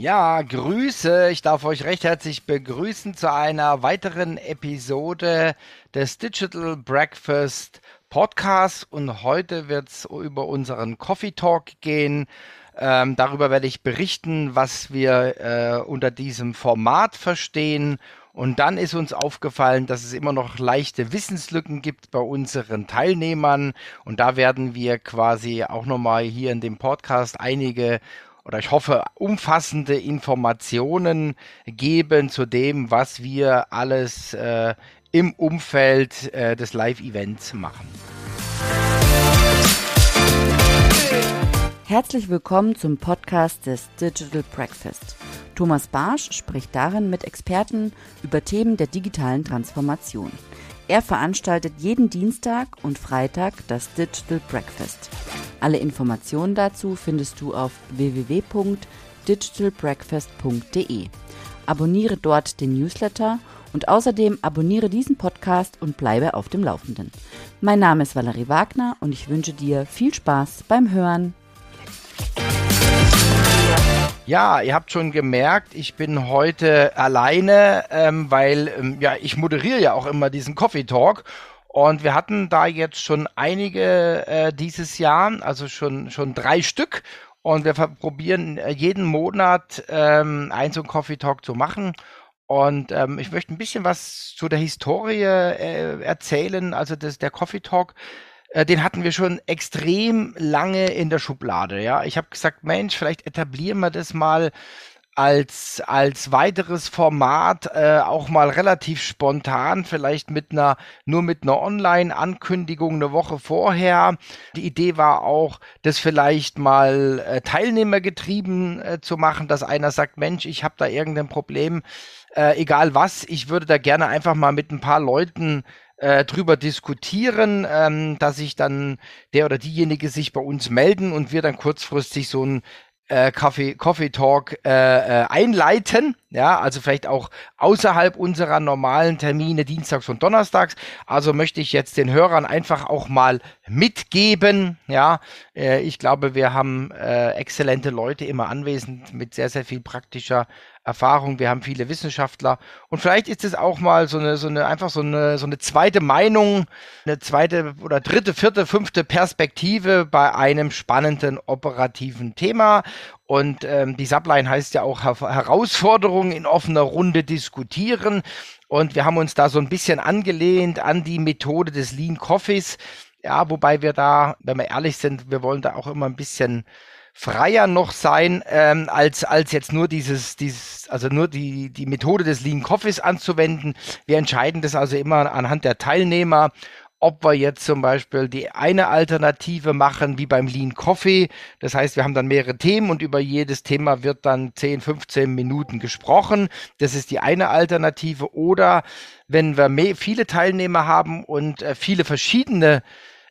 Ja, Grüße. Ich darf euch recht herzlich begrüßen zu einer weiteren Episode des Digital Breakfast Podcasts. Und heute wird es über unseren Coffee Talk gehen. Ähm, darüber werde ich berichten, was wir äh, unter diesem Format verstehen. Und dann ist uns aufgefallen, dass es immer noch leichte Wissenslücken gibt bei unseren Teilnehmern. Und da werden wir quasi auch nochmal hier in dem Podcast einige oder ich hoffe, umfassende Informationen geben zu dem, was wir alles äh, im Umfeld äh, des Live-Events machen. Herzlich willkommen zum Podcast des Digital Breakfast. Thomas Barsch spricht darin mit Experten über Themen der digitalen Transformation. Er veranstaltet jeden Dienstag und Freitag das Digital Breakfast. Alle Informationen dazu findest du auf www.digitalbreakfast.de. Abonniere dort den Newsletter und außerdem abonniere diesen Podcast und bleibe auf dem Laufenden. Mein Name ist Valerie Wagner und ich wünsche dir viel Spaß beim Hören. Ja, ihr habt schon gemerkt, ich bin heute alleine, ähm, weil ähm, ja ich moderiere ja auch immer diesen Coffee Talk. Und wir hatten da jetzt schon einige äh, dieses Jahr, also schon schon drei Stück. Und wir probieren äh, jeden Monat ähm, ein so Coffee Talk zu machen. Und ähm, ich möchte ein bisschen was zu der Historie äh, erzählen, also das, der Coffee Talk äh, den hatten wir schon extrem lange in der Schublade. Ja, ich habe gesagt, Mensch, vielleicht etablieren wir das mal als als weiteres Format äh, auch mal relativ spontan, vielleicht mit einer nur mit einer Online-Ankündigung eine Woche vorher. Die Idee war auch, das vielleicht mal äh, teilnehmergetrieben äh, zu machen, dass einer sagt, Mensch, ich habe da irgendein Problem, äh, egal was, ich würde da gerne einfach mal mit ein paar Leuten äh, drüber diskutieren, ähm, dass sich dann der oder diejenige sich bei uns melden und wir dann kurzfristig so ein äh, Coffee, Coffee Talk äh, äh, einleiten. Ja, also vielleicht auch außerhalb unserer normalen Termine dienstags und donnerstags. Also möchte ich jetzt den Hörern einfach auch mal mitgeben. Ja, äh, ich glaube, wir haben äh, exzellente Leute immer anwesend mit sehr, sehr viel praktischer Erfahrung, wir haben viele Wissenschaftler und vielleicht ist es auch mal so eine, so eine, einfach so eine, so eine zweite Meinung, eine zweite oder dritte, vierte, fünfte Perspektive bei einem spannenden operativen Thema. Und ähm, die Subline heißt ja auch Herausforderungen in offener Runde diskutieren. Und wir haben uns da so ein bisschen angelehnt an die Methode des Lean Coffees. Ja, wobei wir da, wenn wir ehrlich sind, wir wollen da auch immer ein bisschen freier noch sein, ähm, als, als jetzt nur dieses, dieses, also nur die, die Methode des Lean Coffees anzuwenden. Wir entscheiden das also immer anhand der Teilnehmer, ob wir jetzt zum Beispiel die eine Alternative machen, wie beim Lean Coffee. Das heißt, wir haben dann mehrere Themen und über jedes Thema wird dann 10, 15 Minuten gesprochen. Das ist die eine Alternative. Oder wenn wir viele Teilnehmer haben und äh, viele verschiedene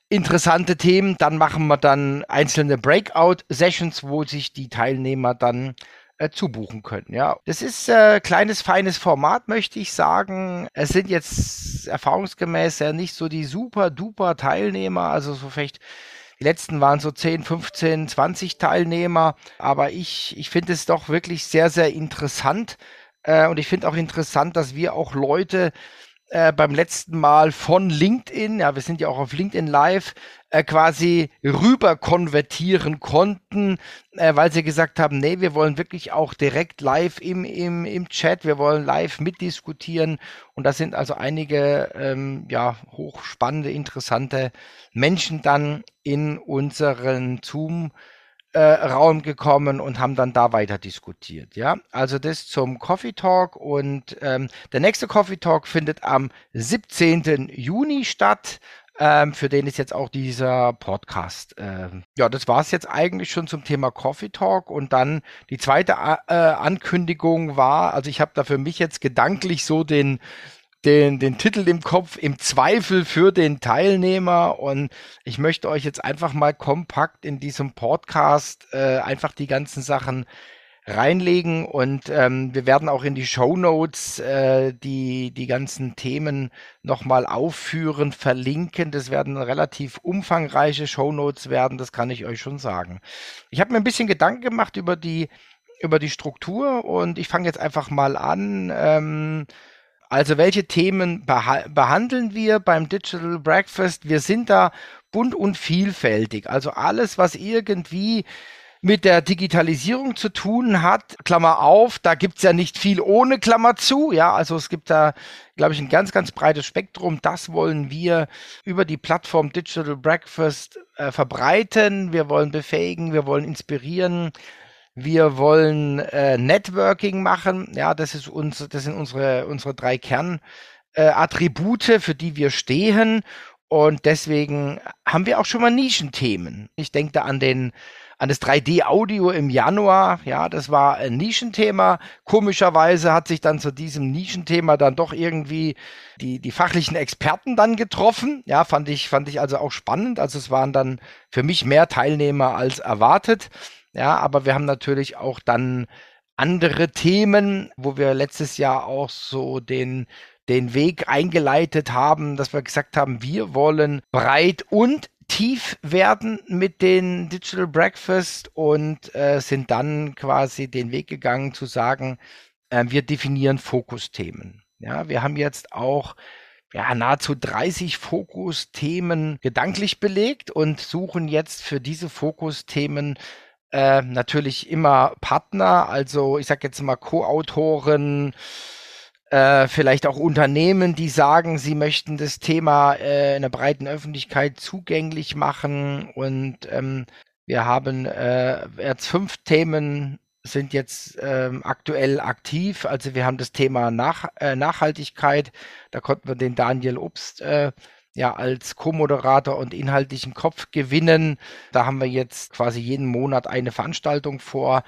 interessante Themen. Dann machen wir dann einzelne Breakout-Sessions, wo sich die Teilnehmer dann äh, zubuchen können. Ja, das ist äh, kleines feines Format, möchte ich sagen. Es sind jetzt erfahrungsgemäß ja nicht so die super duper Teilnehmer, also so vielleicht die letzten waren so 10, 15, 20 Teilnehmer, aber ich ich finde es doch wirklich sehr sehr interessant äh, und ich finde auch interessant, dass wir auch Leute äh, beim letzten Mal von LinkedIn, ja, wir sind ja auch auf LinkedIn Live, äh, quasi rüber konvertieren konnten, äh, weil sie gesagt haben, nee, wir wollen wirklich auch direkt live im, im, im Chat, wir wollen live mitdiskutieren. Und da sind also einige ähm, ja, hochspannende, interessante Menschen dann in unseren Zoom äh, Raum gekommen und haben dann da weiter diskutiert. Ja, also das zum Coffee Talk und ähm, der nächste Coffee Talk findet am 17. Juni statt. Ähm, für den ist jetzt auch dieser Podcast. Ähm, ja, das war es jetzt eigentlich schon zum Thema Coffee Talk. Und dann die zweite äh, Ankündigung war, also ich habe da für mich jetzt gedanklich so den den, den Titel im Kopf, im Zweifel für den Teilnehmer. Und ich möchte euch jetzt einfach mal kompakt in diesem Podcast äh, einfach die ganzen Sachen reinlegen und ähm, wir werden auch in die Show Notes äh, die die ganzen Themen nochmal aufführen, verlinken. Das werden relativ umfangreiche Show Notes werden, das kann ich euch schon sagen. Ich habe mir ein bisschen Gedanken gemacht über die über die Struktur und ich fange jetzt einfach mal an. Ähm, also welche Themen beha behandeln wir beim Digital Breakfast? Wir sind da bunt und vielfältig. Also alles, was irgendwie mit der Digitalisierung zu tun hat, Klammer auf, da gibt's ja nicht viel ohne Klammer zu, ja, also es gibt da, glaube ich, ein ganz, ganz breites Spektrum. Das wollen wir über die Plattform Digital Breakfast äh, verbreiten. Wir wollen befähigen, wir wollen inspirieren, wir wollen äh, Networking machen. Ja, das ist uns, das sind unsere, unsere drei Kernattribute, äh, für die wir stehen. Und deswegen haben wir auch schon mal Nischenthemen. Ich denke da an den an das 3D-Audio im Januar. Ja, das war ein Nischenthema. Komischerweise hat sich dann zu diesem Nischenthema dann doch irgendwie die, die fachlichen Experten dann getroffen. Ja, fand ich, fand ich also auch spannend. Also es waren dann für mich mehr Teilnehmer als erwartet. Ja, aber wir haben natürlich auch dann andere Themen, wo wir letztes Jahr auch so den den Weg eingeleitet haben, dass wir gesagt haben, wir wollen breit und tief werden mit den Digital Breakfast und äh, sind dann quasi den Weg gegangen zu sagen, äh, wir definieren Fokusthemen. Ja, wir haben jetzt auch ja, nahezu 30 Fokusthemen gedanklich belegt und suchen jetzt für diese Fokusthemen äh, natürlich immer Partner, also ich sage jetzt mal Co-Autoren, äh, vielleicht auch Unternehmen, die sagen, sie möchten das Thema äh, in der breiten Öffentlichkeit zugänglich machen. Und ähm, wir haben äh, jetzt fünf Themen sind jetzt ähm, aktuell aktiv. Also wir haben das Thema Nach äh, Nachhaltigkeit. Da konnten wir den Daniel Obst äh, ja als Co-Moderator und inhaltlichen Kopf gewinnen. Da haben wir jetzt quasi jeden Monat eine Veranstaltung vor.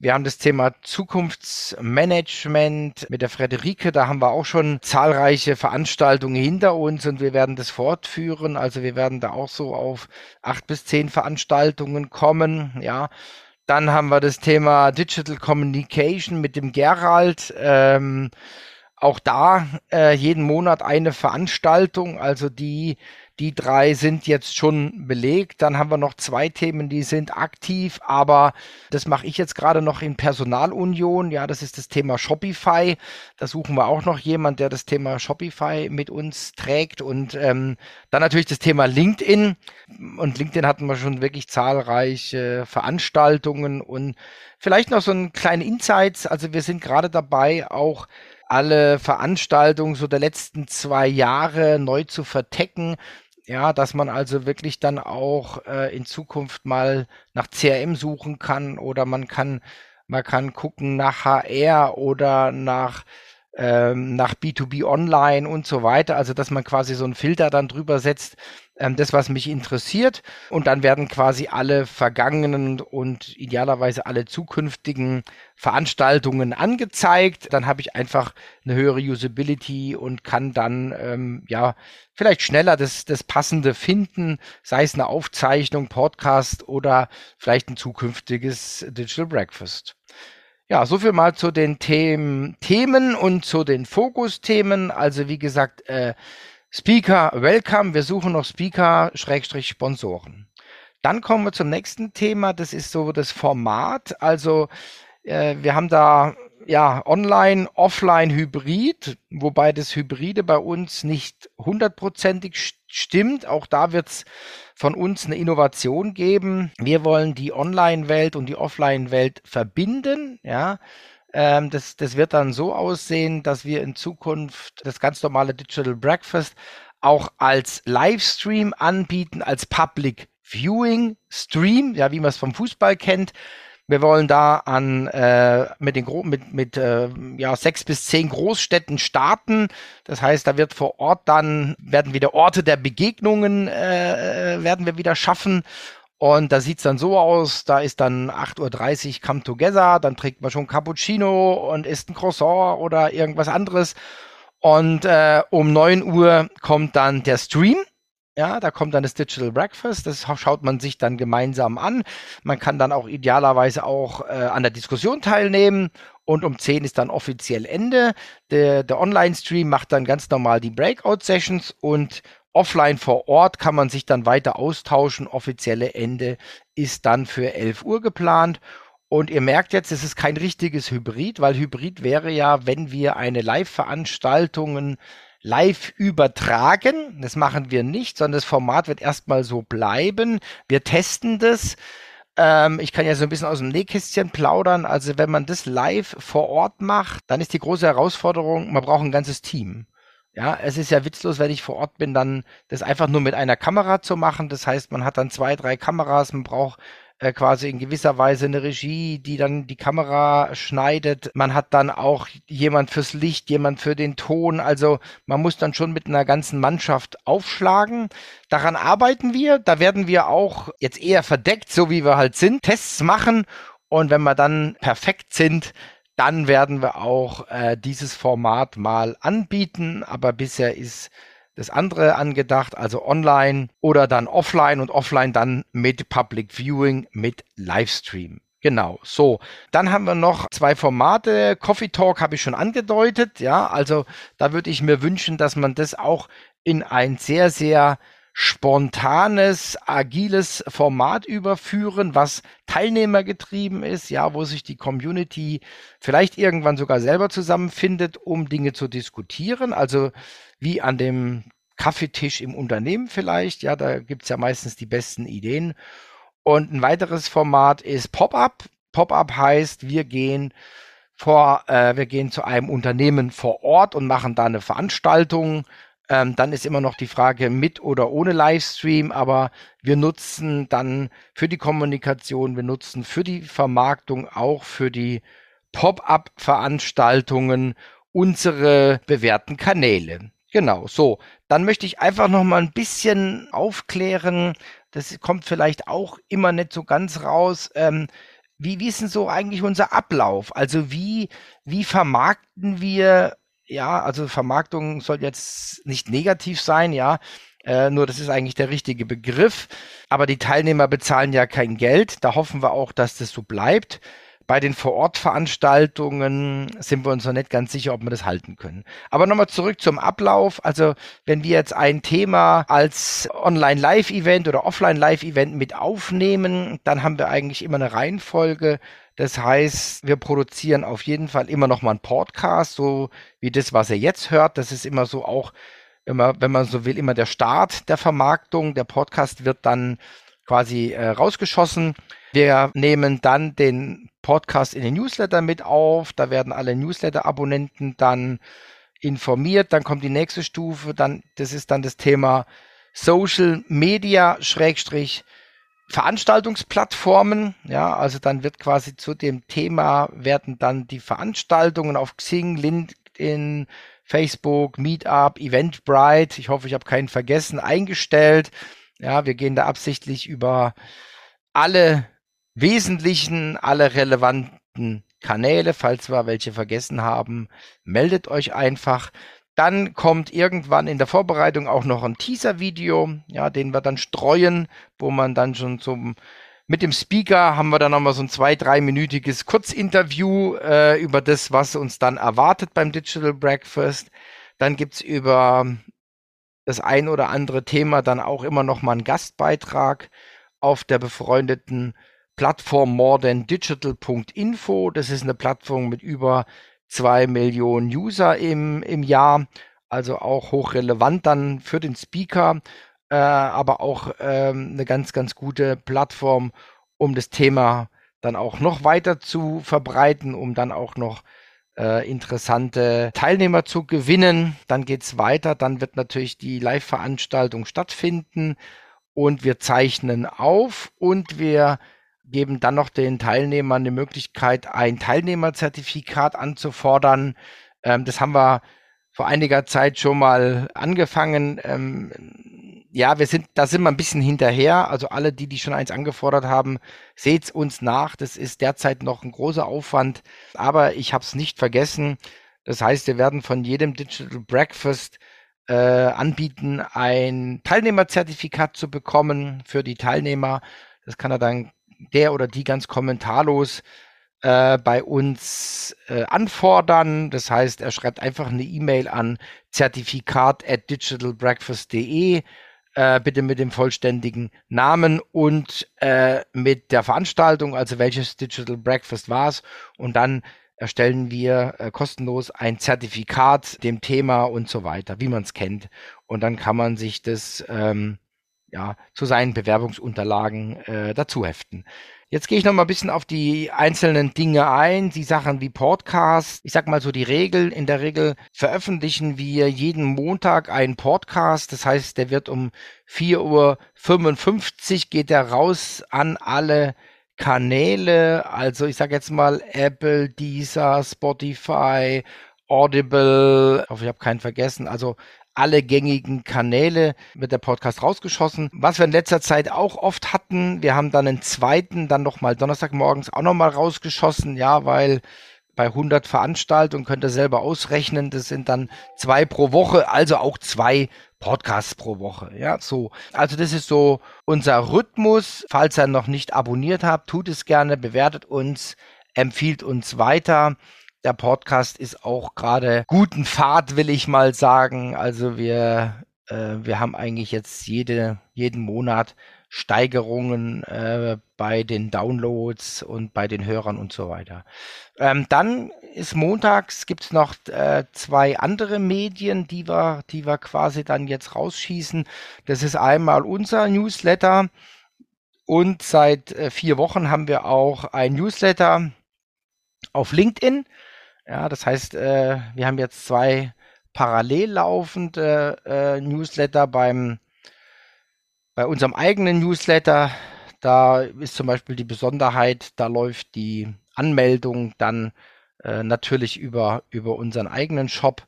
Wir haben das Thema Zukunftsmanagement mit der Frederike. Da haben wir auch schon zahlreiche Veranstaltungen hinter uns und wir werden das fortführen. Also wir werden da auch so auf acht bis zehn Veranstaltungen kommen. Ja. Dann haben wir das Thema Digital Communication mit dem Gerald. Ähm, auch da äh, jeden Monat eine Veranstaltung, also die die drei sind jetzt schon belegt. Dann haben wir noch zwei Themen, die sind aktiv, aber das mache ich jetzt gerade noch in Personalunion. Ja, das ist das Thema Shopify. Da suchen wir auch noch jemand, der das Thema Shopify mit uns trägt. Und ähm, dann natürlich das Thema LinkedIn. Und LinkedIn hatten wir schon wirklich zahlreiche Veranstaltungen und vielleicht noch so ein kleine Insights. Also wir sind gerade dabei, auch alle Veranstaltungen so der letzten zwei Jahre neu zu vertecken. Ja, dass man also wirklich dann auch äh, in Zukunft mal nach CRM suchen kann oder man kann, man kann gucken nach HR oder nach ähm, nach B2B Online und so weiter. Also dass man quasi so einen Filter dann drüber setzt, ähm, das, was mich interessiert. Und dann werden quasi alle vergangenen und idealerweise alle zukünftigen Veranstaltungen angezeigt. Dann habe ich einfach eine höhere Usability und kann dann ähm, ja vielleicht schneller das, das Passende finden, sei es eine Aufzeichnung, Podcast oder vielleicht ein zukünftiges Digital Breakfast. Ja, so viel mal zu den Themen, Themen und zu den Fokusthemen. Also wie gesagt, äh, Speaker, welcome. Wir suchen noch Speaker, Schrägstrich Sponsoren. Dann kommen wir zum nächsten Thema. Das ist so das Format. Also äh, wir haben da ja online, offline, hybrid, wobei das Hybride bei uns nicht hundertprozentig stimmt. Auch da wird's von uns eine Innovation geben. Wir wollen die Online-Welt und die Offline-Welt verbinden, ja. Ähm, das, das wird dann so aussehen, dass wir in Zukunft das ganz normale Digital Breakfast auch als Livestream anbieten, als Public Viewing Stream, ja, wie man es vom Fußball kennt. Wir wollen da an äh, mit den Gro mit mit äh, ja sechs bis zehn Großstädten starten. Das heißt, da wird vor Ort dann werden wieder Orte der Begegnungen äh, werden wir wieder schaffen. Und da sieht's dann so aus, da ist dann 8.30 Uhr Come Together, dann trinkt man schon Cappuccino und isst ein Croissant oder irgendwas anderes. Und äh, um 9 Uhr kommt dann der Stream ja, da kommt dann das Digital Breakfast, das schaut man sich dann gemeinsam an. Man kann dann auch idealerweise auch äh, an der Diskussion teilnehmen und um 10 ist dann offiziell Ende. Der, der Online-Stream macht dann ganz normal die Breakout-Sessions und offline vor Ort kann man sich dann weiter austauschen. Offizielle Ende ist dann für 11 Uhr geplant. Und ihr merkt jetzt, es ist kein richtiges Hybrid, weil Hybrid wäre ja, wenn wir eine Live-Veranstaltungen live übertragen. Das machen wir nicht, sondern das Format wird erstmal so bleiben. Wir testen das. Ähm, ich kann ja so ein bisschen aus dem Nähkästchen plaudern. Also wenn man das live vor Ort macht, dann ist die große Herausforderung, man braucht ein ganzes Team. Ja, es ist ja witzlos, wenn ich vor Ort bin, dann das einfach nur mit einer Kamera zu machen. Das heißt, man hat dann zwei, drei Kameras, man braucht äh, quasi in gewisser Weise eine Regie, die dann die Kamera schneidet. Man hat dann auch jemand fürs Licht, jemand für den Ton. Also man muss dann schon mit einer ganzen Mannschaft aufschlagen. Daran arbeiten wir. Da werden wir auch jetzt eher verdeckt, so wie wir halt sind, Tests machen. Und wenn wir dann perfekt sind, dann werden wir auch äh, dieses Format mal anbieten. Aber bisher ist das andere angedacht, also online oder dann offline und offline dann mit Public Viewing, mit Livestream. Genau, so. Dann haben wir noch zwei Formate. Coffee Talk habe ich schon angedeutet, ja. Also da würde ich mir wünschen, dass man das auch in ein sehr, sehr spontanes, agiles Format überführen, was teilnehmergetrieben ist, ja, wo sich die Community vielleicht irgendwann sogar selber zusammenfindet, um Dinge zu diskutieren. Also wie an dem Kaffeetisch im Unternehmen vielleicht, ja, da gibt's ja meistens die besten Ideen. Und ein weiteres Format ist Pop-up. Pop-up heißt, wir gehen vor, äh, wir gehen zu einem Unternehmen vor Ort und machen da eine Veranstaltung ähm, dann ist immer noch die Frage mit oder ohne Livestream, aber wir nutzen dann für die Kommunikation, wir nutzen für die Vermarktung, auch für die Pop-up-Veranstaltungen unsere bewährten Kanäle. Genau, so. Dann möchte ich einfach noch mal ein bisschen aufklären. Das kommt vielleicht auch immer nicht so ganz raus. Ähm, wie, wie ist denn so eigentlich unser Ablauf? Also wie, wie vermarkten wir ja, also Vermarktung soll jetzt nicht negativ sein, ja. Äh, nur das ist eigentlich der richtige Begriff. Aber die Teilnehmer bezahlen ja kein Geld. Da hoffen wir auch, dass das so bleibt. Bei den Vorortveranstaltungen sind wir uns noch nicht ganz sicher, ob wir das halten können. Aber nochmal zurück zum Ablauf. Also wenn wir jetzt ein Thema als Online-Live-Event oder Offline-Live-Event mit aufnehmen, dann haben wir eigentlich immer eine Reihenfolge. Das heißt, wir produzieren auf jeden Fall immer noch mal einen Podcast, so wie das, was ihr jetzt hört. Das ist immer so auch, man, wenn man so will, immer der Start der Vermarktung. Der Podcast wird dann quasi äh, rausgeschossen. Wir nehmen dann den Podcast in den Newsletter mit auf. Da werden alle Newsletter-Abonnenten dann informiert. Dann kommt die nächste Stufe. Dann, das ist dann das Thema Social Media Schrägstrich Veranstaltungsplattformen, ja, also dann wird quasi zu dem Thema werden dann die Veranstaltungen auf Xing, LinkedIn, Facebook, Meetup, Eventbrite, ich hoffe, ich habe keinen vergessen, eingestellt. Ja, wir gehen da absichtlich über alle wesentlichen, alle relevanten Kanäle. Falls wir welche vergessen haben, meldet euch einfach. Dann kommt irgendwann in der Vorbereitung auch noch ein Teaser-Video, ja, den wir dann streuen, wo man dann schon zum mit dem Speaker haben wir dann nochmal so ein zwei, dreiminütiges Kurzinterview äh, über das, was uns dann erwartet beim Digital Breakfast. Dann gibt's über das ein oder andere Thema dann auch immer noch mal einen Gastbeitrag auf der befreundeten Plattform morethandigital.info. Das ist eine Plattform mit über zwei Millionen User im, im Jahr, also auch hochrelevant dann für den Speaker, äh, aber auch ähm, eine ganz, ganz gute Plattform, um das Thema dann auch noch weiter zu verbreiten, um dann auch noch äh, interessante Teilnehmer zu gewinnen. Dann geht's weiter, dann wird natürlich die Live-Veranstaltung stattfinden und wir zeichnen auf und wir geben dann noch den Teilnehmern die Möglichkeit, ein Teilnehmerzertifikat anzufordern. Ähm, das haben wir vor einiger Zeit schon mal angefangen. Ähm, ja, wir sind, da sind wir ein bisschen hinterher. Also alle, die, die schon eins angefordert haben, seht's uns nach. Das ist derzeit noch ein großer Aufwand, aber ich habe es nicht vergessen. Das heißt, wir werden von jedem Digital Breakfast äh, anbieten, ein Teilnehmerzertifikat zu bekommen für die Teilnehmer. Das kann er dann der oder die ganz kommentarlos äh, bei uns äh, anfordern. Das heißt, er schreibt einfach eine E-Mail an zertifikat at digitalbreakfast.de. äh, bitte mit dem vollständigen Namen und äh, mit der Veranstaltung, also welches Digital Breakfast war es. Und dann erstellen wir äh, kostenlos ein Zertifikat dem Thema und so weiter, wie man es kennt. Und dann kann man sich das ähm, ja, zu seinen Bewerbungsunterlagen äh, dazu heften. Jetzt gehe ich noch mal ein bisschen auf die einzelnen Dinge ein, die Sachen wie Podcast. Ich sag mal so die Regeln. In der Regel veröffentlichen wir jeden Montag einen Podcast. Das heißt, der wird um 4.55 Uhr geht der raus an alle Kanäle. Also ich sage jetzt mal Apple, Deezer, Spotify, Audible. Ich hoffe, ich habe keinen vergessen. Also alle gängigen Kanäle wird der Podcast rausgeschossen. Was wir in letzter Zeit auch oft hatten, wir haben dann einen zweiten, dann nochmal Donnerstagmorgens auch nochmal rausgeschossen, ja, weil bei 100 Veranstaltungen könnt ihr selber ausrechnen, das sind dann zwei pro Woche, also auch zwei Podcasts pro Woche. Ja, so. Also das ist so unser Rhythmus. Falls ihr noch nicht abonniert habt, tut es gerne, bewertet uns, empfiehlt uns weiter. Der Podcast ist auch gerade guten Fahrt, will ich mal sagen. Also wir, äh, wir haben eigentlich jetzt jede, jeden Monat Steigerungen äh, bei den Downloads und bei den Hörern und so weiter. Ähm, dann ist montags gibt es noch äh, zwei andere Medien, die wir, die wir quasi dann jetzt rausschießen. Das ist einmal unser Newsletter und seit äh, vier Wochen haben wir auch ein Newsletter auf LinkedIn. Ja, das heißt, äh, wir haben jetzt zwei parallel laufende äh, Newsletter beim bei unserem eigenen Newsletter. Da ist zum Beispiel die Besonderheit, da läuft die Anmeldung dann äh, natürlich über, über unseren eigenen Shop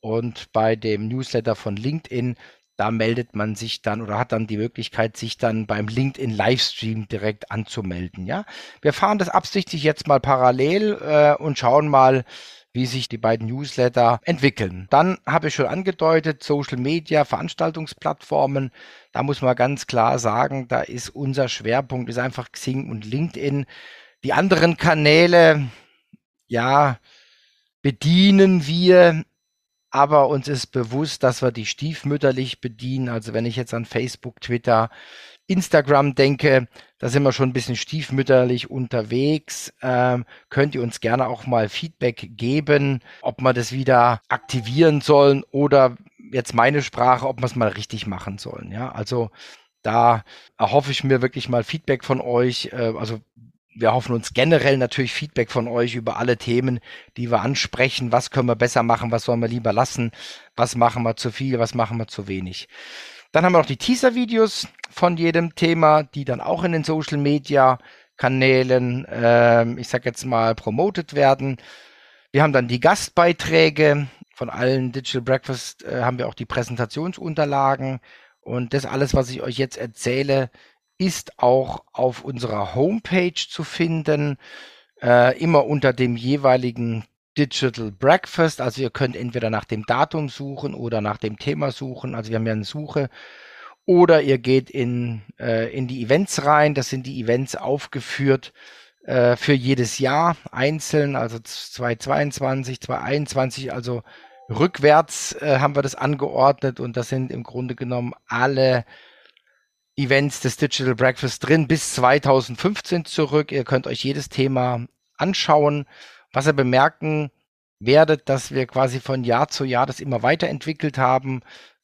und bei dem Newsletter von LinkedIn da meldet man sich dann oder hat dann die Möglichkeit, sich dann beim LinkedIn Livestream direkt anzumelden. Ja, wir fahren das absichtlich jetzt mal parallel äh, und schauen mal, wie sich die beiden Newsletter entwickeln. Dann habe ich schon angedeutet, Social Media, Veranstaltungsplattformen. Da muss man ganz klar sagen, da ist unser Schwerpunkt ist einfach Xing und LinkedIn. Die anderen Kanäle, ja, bedienen wir aber uns ist bewusst, dass wir die stiefmütterlich bedienen. Also wenn ich jetzt an Facebook, Twitter, Instagram denke, da sind wir schon ein bisschen stiefmütterlich unterwegs. Ähm, könnt ihr uns gerne auch mal Feedback geben, ob wir das wieder aktivieren sollen oder jetzt meine Sprache, ob wir es mal richtig machen sollen. Ja, also da erhoffe ich mir wirklich mal Feedback von euch. Äh, also wir hoffen uns generell natürlich Feedback von euch über alle Themen, die wir ansprechen. Was können wir besser machen? Was sollen wir lieber lassen? Was machen wir zu viel? Was machen wir zu wenig? Dann haben wir noch die Teaser-Videos von jedem Thema, die dann auch in den Social Media Kanälen, äh, ich sag jetzt mal, promoted werden. Wir haben dann die Gastbeiträge von allen Digital Breakfast, äh, haben wir auch die Präsentationsunterlagen. Und das alles, was ich euch jetzt erzähle, ist auch auf unserer Homepage zu finden, äh, immer unter dem jeweiligen Digital Breakfast. Also ihr könnt entweder nach dem Datum suchen oder nach dem Thema suchen. Also wir haben ja eine Suche. Oder ihr geht in, äh, in die Events rein. Das sind die Events aufgeführt äh, für jedes Jahr einzeln, also 2022, 2021, also rückwärts äh, haben wir das angeordnet und das sind im Grunde genommen alle Events des Digital Breakfast drin bis 2015 zurück. Ihr könnt euch jedes Thema anschauen. Was ihr bemerken werdet, dass wir quasi von Jahr zu Jahr das immer weiterentwickelt haben,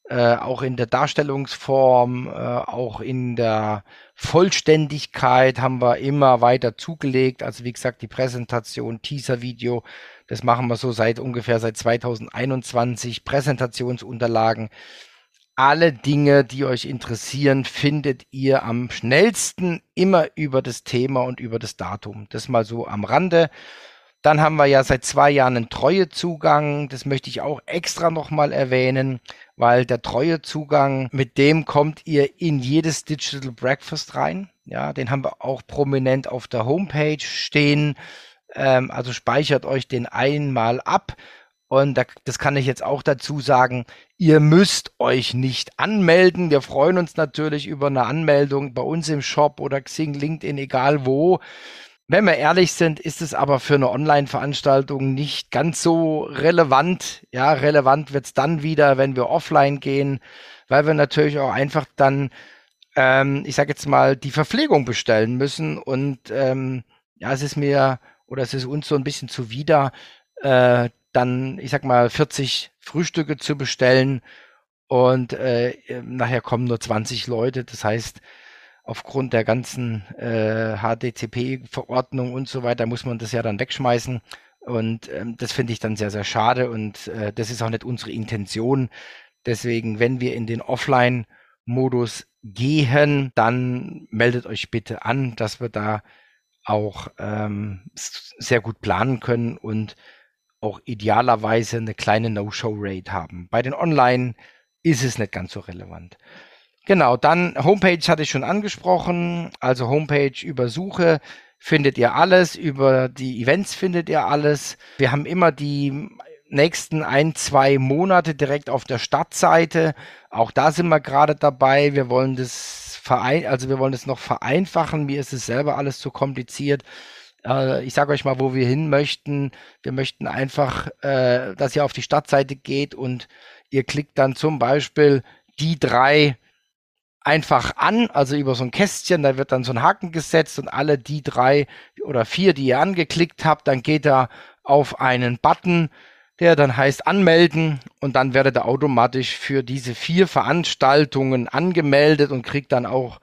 äh, auch in der Darstellungsform, äh, auch in der Vollständigkeit haben wir immer weiter zugelegt. Also wie gesagt, die Präsentation, Teaser-Video, das machen wir so seit ungefähr seit 2021. Präsentationsunterlagen alle Dinge, die euch interessieren, findet ihr am schnellsten immer über das Thema und über das Datum. Das mal so am Rande. Dann haben wir ja seit zwei Jahren einen Treuezugang. Das möchte ich auch extra nochmal erwähnen, weil der Treuezugang, mit dem kommt ihr in jedes Digital Breakfast rein. Ja, den haben wir auch prominent auf der Homepage stehen. Ähm, also speichert euch den einmal ab. Und das kann ich jetzt auch dazu sagen. Ihr müsst euch nicht anmelden. Wir freuen uns natürlich über eine Anmeldung bei uns im Shop oder Xing, LinkedIn, egal wo. Wenn wir ehrlich sind, ist es aber für eine Online-Veranstaltung nicht ganz so relevant. Ja, relevant wird's dann wieder, wenn wir offline gehen, weil wir natürlich auch einfach dann, ähm, ich sage jetzt mal, die Verpflegung bestellen müssen. Und ähm, ja, es ist mir oder es ist uns so ein bisschen zuwider, äh, dann, ich sag mal, 40 Frühstücke zu bestellen und äh, nachher kommen nur 20 Leute. Das heißt, aufgrund der ganzen äh, HDCP-Verordnung und so weiter muss man das ja dann wegschmeißen. Und ähm, das finde ich dann sehr, sehr schade und äh, das ist auch nicht unsere Intention. Deswegen, wenn wir in den Offline-Modus gehen, dann meldet euch bitte an, dass wir da auch ähm, sehr gut planen können und auch idealerweise eine kleine No-Show-Rate haben. Bei den Online ist es nicht ganz so relevant. Genau, dann Homepage hatte ich schon angesprochen. Also Homepage über Suche findet ihr alles, über die Events findet ihr alles. Wir haben immer die nächsten ein, zwei Monate direkt auf der Stadtseite. Auch da sind wir gerade dabei. Wir wollen das verein, also wir wollen das noch vereinfachen. Mir ist es selber alles zu kompliziert. Äh, ich sage euch mal, wo wir hin möchten. Wir möchten einfach, äh, dass ihr auf die Stadtseite geht und ihr klickt dann zum Beispiel die drei einfach an, also über so ein Kästchen, da wird dann so ein Haken gesetzt und alle die drei oder vier, die ihr angeklickt habt, dann geht er auf einen Button, der dann heißt anmelden und dann werdet ihr automatisch für diese vier Veranstaltungen angemeldet und kriegt dann auch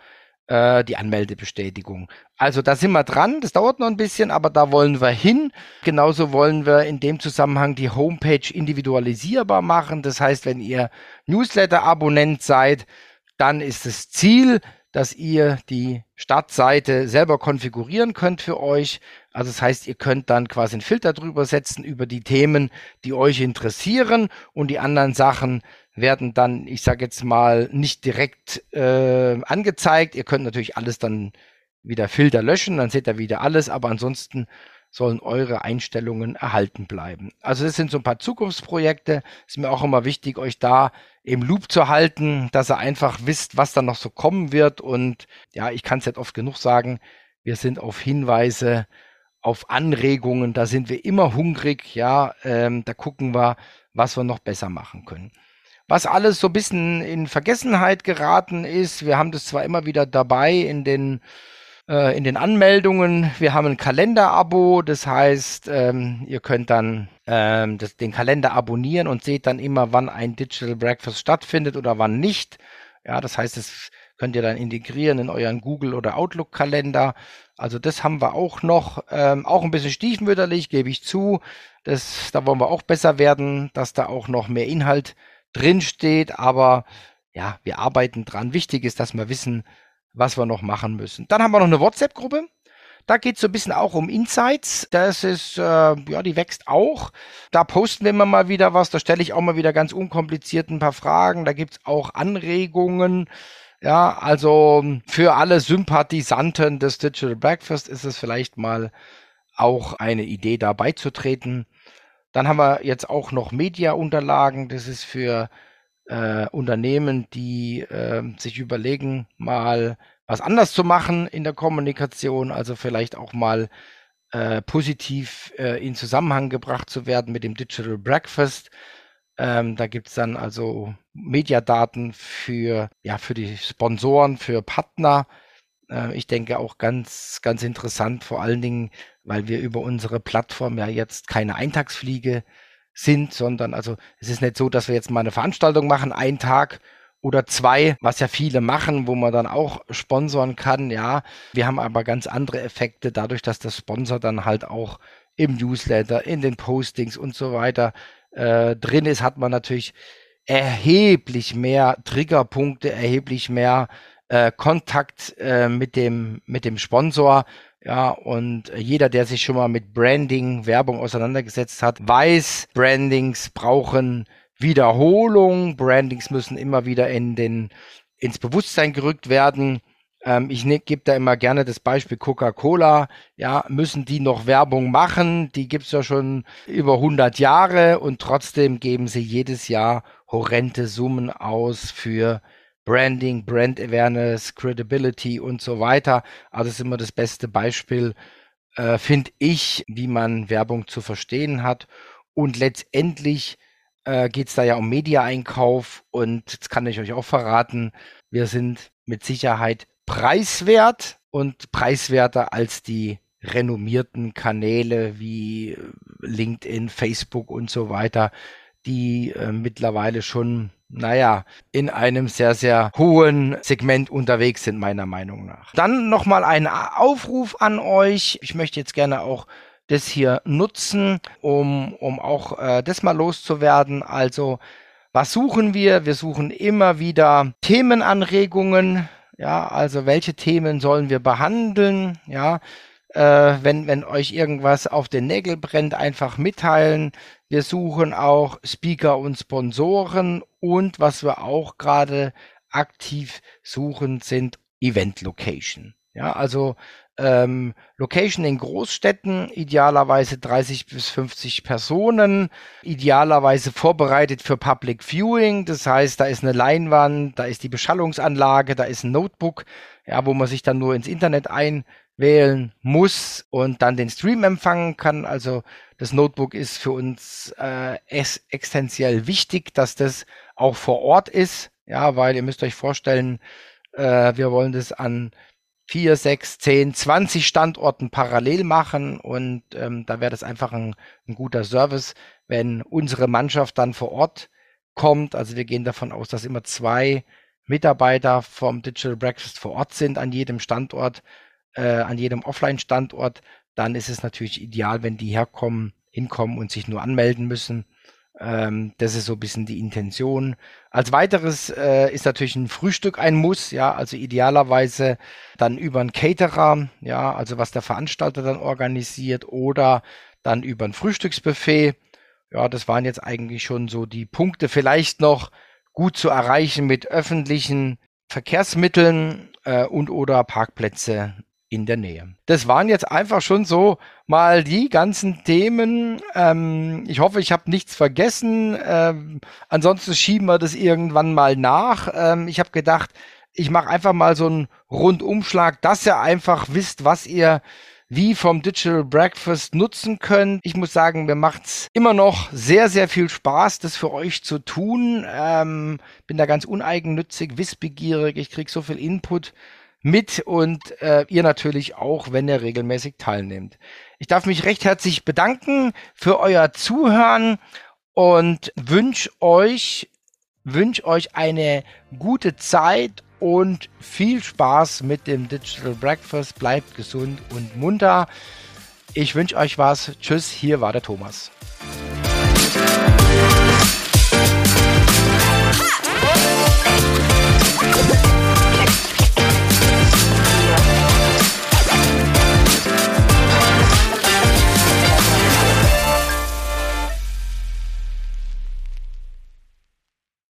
äh, die Anmeldebestätigung. Also da sind wir dran, das dauert noch ein bisschen, aber da wollen wir hin. Genauso wollen wir in dem Zusammenhang die Homepage individualisierbar machen. Das heißt, wenn ihr Newsletter-Abonnent seid, dann ist das Ziel, dass ihr die Startseite selber konfigurieren könnt für euch. Also das heißt, ihr könnt dann quasi einen Filter drüber setzen über die Themen, die euch interessieren und die anderen Sachen werden dann, ich sage jetzt mal, nicht direkt äh, angezeigt. Ihr könnt natürlich alles dann wieder Filter löschen, dann seht ihr wieder alles, aber ansonsten sollen eure Einstellungen erhalten bleiben. Also das sind so ein paar Zukunftsprojekte. Ist mir auch immer wichtig, euch da im Loop zu halten, dass ihr einfach wisst, was da noch so kommen wird. Und ja, ich kann es jetzt oft genug sagen, wir sind auf Hinweise, auf Anregungen, da sind wir immer hungrig. Ja, ähm, da gucken wir, was wir noch besser machen können. Was alles so ein bisschen in Vergessenheit geraten ist, wir haben das zwar immer wieder dabei in den äh, in den Anmeldungen. Wir haben ein Kalender-Abo, das heißt, ähm, ihr könnt dann ähm, das, den Kalender abonnieren und seht dann immer, wann ein Digital Breakfast stattfindet oder wann nicht. Ja, das heißt, das könnt ihr dann integrieren in euren Google oder Outlook-Kalender. Also das haben wir auch noch, ähm, auch ein bisschen stiefmütterlich, gebe ich zu. Das, da wollen wir auch besser werden, dass da auch noch mehr Inhalt drin steht. Aber ja, wir arbeiten dran. Wichtig ist, dass wir wissen, was wir noch machen müssen. Dann haben wir noch eine WhatsApp-Gruppe. Da geht es so ein bisschen auch um Insights. Das ist, äh, ja, die wächst auch. Da posten wir immer mal wieder was. Da stelle ich auch mal wieder ganz unkompliziert ein paar Fragen. Da gibt es auch Anregungen. Ja, also für alle Sympathisanten des Digital Breakfast ist es vielleicht mal auch eine Idee, da beizutreten. Dann haben wir jetzt auch noch Media-Unterlagen. Das ist für äh, Unternehmen, die äh, sich überlegen, mal was anders zu machen in der Kommunikation, also vielleicht auch mal äh, positiv äh, in Zusammenhang gebracht zu werden mit dem Digital Breakfast. Ähm, da gibt's dann also Mediadaten für, ja, für die Sponsoren, für Partner. Äh, ich denke auch ganz, ganz interessant, vor allen Dingen, weil wir über unsere Plattform ja jetzt keine Eintagsfliege sind, sondern also es ist nicht so, dass wir jetzt mal eine Veranstaltung machen, einen Tag oder zwei, was ja viele machen, wo man dann auch sponsoren kann. Ja, wir haben aber ganz andere Effekte dadurch, dass der Sponsor dann halt auch im Newsletter, in den Postings und so weiter äh, drin ist, hat man natürlich erheblich mehr Triggerpunkte, erheblich mehr äh, Kontakt äh, mit dem mit dem Sponsor ja, und jeder, der sich schon mal mit Branding, Werbung auseinandergesetzt hat, weiß, Brandings brauchen Wiederholung. Brandings müssen immer wieder in den, ins Bewusstsein gerückt werden. Ähm, ich ne, gebe da immer gerne das Beispiel Coca-Cola. Ja, müssen die noch Werbung machen? Die gibt's ja schon über 100 Jahre und trotzdem geben sie jedes Jahr horrende Summen aus für Branding, Brand Awareness, Credibility und so weiter. Also das ist immer das beste Beispiel, äh, finde ich, wie man Werbung zu verstehen hat. Und letztendlich äh, geht es da ja um Media-Einkauf und jetzt kann ich euch auch verraten, wir sind mit Sicherheit preiswert und preiswerter als die renommierten Kanäle wie äh, LinkedIn, Facebook und so weiter, die äh, mittlerweile schon, naja, in einem sehr, sehr hohen Segment unterwegs sind, meiner Meinung nach. Dann nochmal ein Aufruf an euch. Ich möchte jetzt gerne auch das hier nutzen, um, um auch äh, das mal loszuwerden. Also, was suchen wir? Wir suchen immer wieder Themenanregungen. Ja, also welche Themen sollen wir behandeln? Ja, äh, wenn, wenn euch irgendwas auf den Nägel brennt, einfach mitteilen. Wir suchen auch Speaker und Sponsoren und was wir auch gerade aktiv suchen, sind Event Location. Ja, also ähm, Location in Großstädten, idealerweise 30 bis 50 Personen, idealerweise vorbereitet für Public Viewing. Das heißt, da ist eine Leinwand, da ist die Beschallungsanlage, da ist ein Notebook, ja, wo man sich dann nur ins Internet einwählen muss und dann den Stream empfangen kann. Also das Notebook ist für uns äh, existenziell wichtig, dass das auch vor Ort ist. Ja, weil ihr müsst euch vorstellen, äh, wir wollen das an vier, sechs, zehn, zwanzig Standorten parallel machen und ähm, da wäre das einfach ein, ein guter Service, wenn unsere Mannschaft dann vor Ort kommt. Also wir gehen davon aus, dass immer zwei Mitarbeiter vom Digital Breakfast vor Ort sind an jedem Standort, äh, an jedem Offline-Standort. Dann ist es natürlich ideal, wenn die herkommen, hinkommen und sich nur anmelden müssen. Ähm, das ist so ein bisschen die Intention. Als weiteres äh, ist natürlich ein Frühstück ein Muss, ja, also idealerweise dann über einen Caterer, ja, also was der Veranstalter dann organisiert oder dann über ein Frühstücksbuffet. Ja, das waren jetzt eigentlich schon so die Punkte, vielleicht noch gut zu erreichen mit öffentlichen Verkehrsmitteln äh, und oder Parkplätze in der Nähe. Das waren jetzt einfach schon so mal die ganzen Themen. Ähm, ich hoffe, ich habe nichts vergessen. Ähm, ansonsten schieben wir das irgendwann mal nach. Ähm, ich habe gedacht, ich mache einfach mal so einen Rundumschlag, dass ihr einfach wisst, was ihr wie vom Digital Breakfast nutzen könnt. Ich muss sagen, mir macht's immer noch sehr, sehr viel Spaß, das für euch zu tun. Ähm, bin da ganz uneigennützig, wissbegierig. Ich krieg so viel Input mit und äh, ihr natürlich auch, wenn ihr regelmäßig teilnehmt. Ich darf mich recht herzlich bedanken für euer Zuhören und wünsche euch, wünsch euch eine gute Zeit und viel Spaß mit dem Digital Breakfast. Bleibt gesund und munter. Ich wünsche euch was. Tschüss, hier war der Thomas.